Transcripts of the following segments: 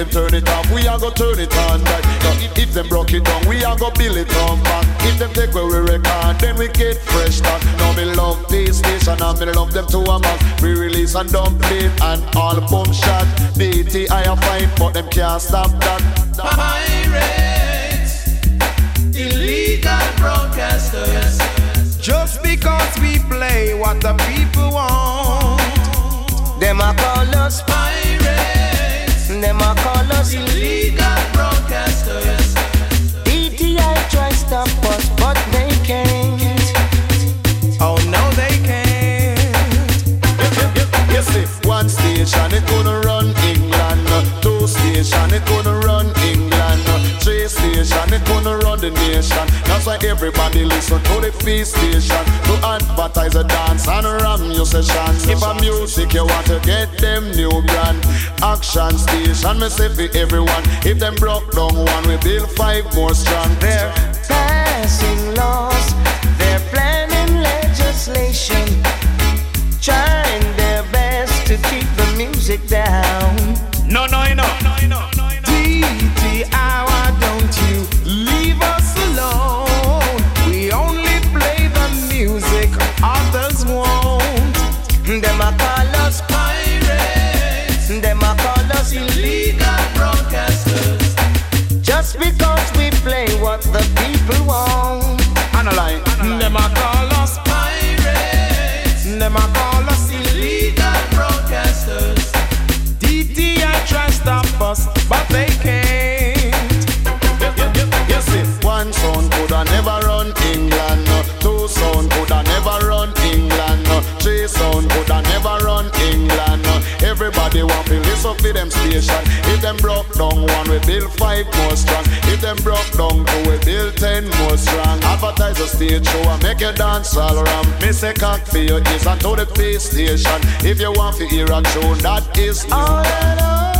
them turn it off, we are go turn it on back. Uh, If, if them broke it down, we are go build it on back. If them take away we record, then we get fresh start. Now me love this station and me love them to a max. We release and dump it and album shot. DTI a fight, but them can't stop that. Pirates, illegal broadcasters. Just because we play what the people want. Them a call us, Pirates, them a call us. illegal broadcasters. DTI try stop us, but they can't. Oh no, they can't. You see, one station it gonna run England, two station it gonna run England, three station it gonna run the nation. That's why everybody listen to the feast station to advertise a dance and ram your sessions. If a music you want to get them new brand, action station me say for everyone. If them broke down one, we build five more strong. They're Passing laws, they're planning legislation, trying their best to keep the music down. No, no, no. DTI, why don't five more strong. If them broke down two, we build ten more strong. Advertise a stage show and make you dance all around. Me say cock for your ears and to the pay station. If you want to hear a tune, that is new. On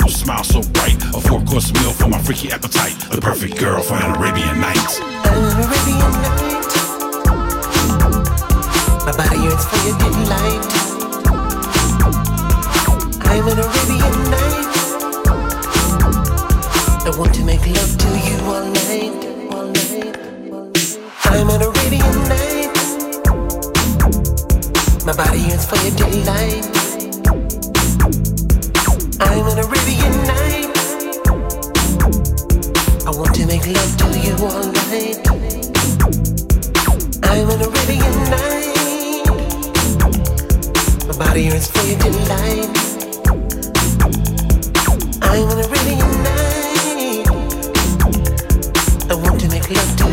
You smile so bright, a four course meal for my freaky appetite. The perfect girl for an Arabian night. An Arabian night. My body yearns for your delight. I'm an Arabian knight. I want to make love to you all night. All night. I'm an Arabian knight. My body yearns for your delight. I'm an Arabian knight. I want to make love to you all night. I'm an Arabian knight. My body is filled in light. I'm an Arabian knight. I want to make love to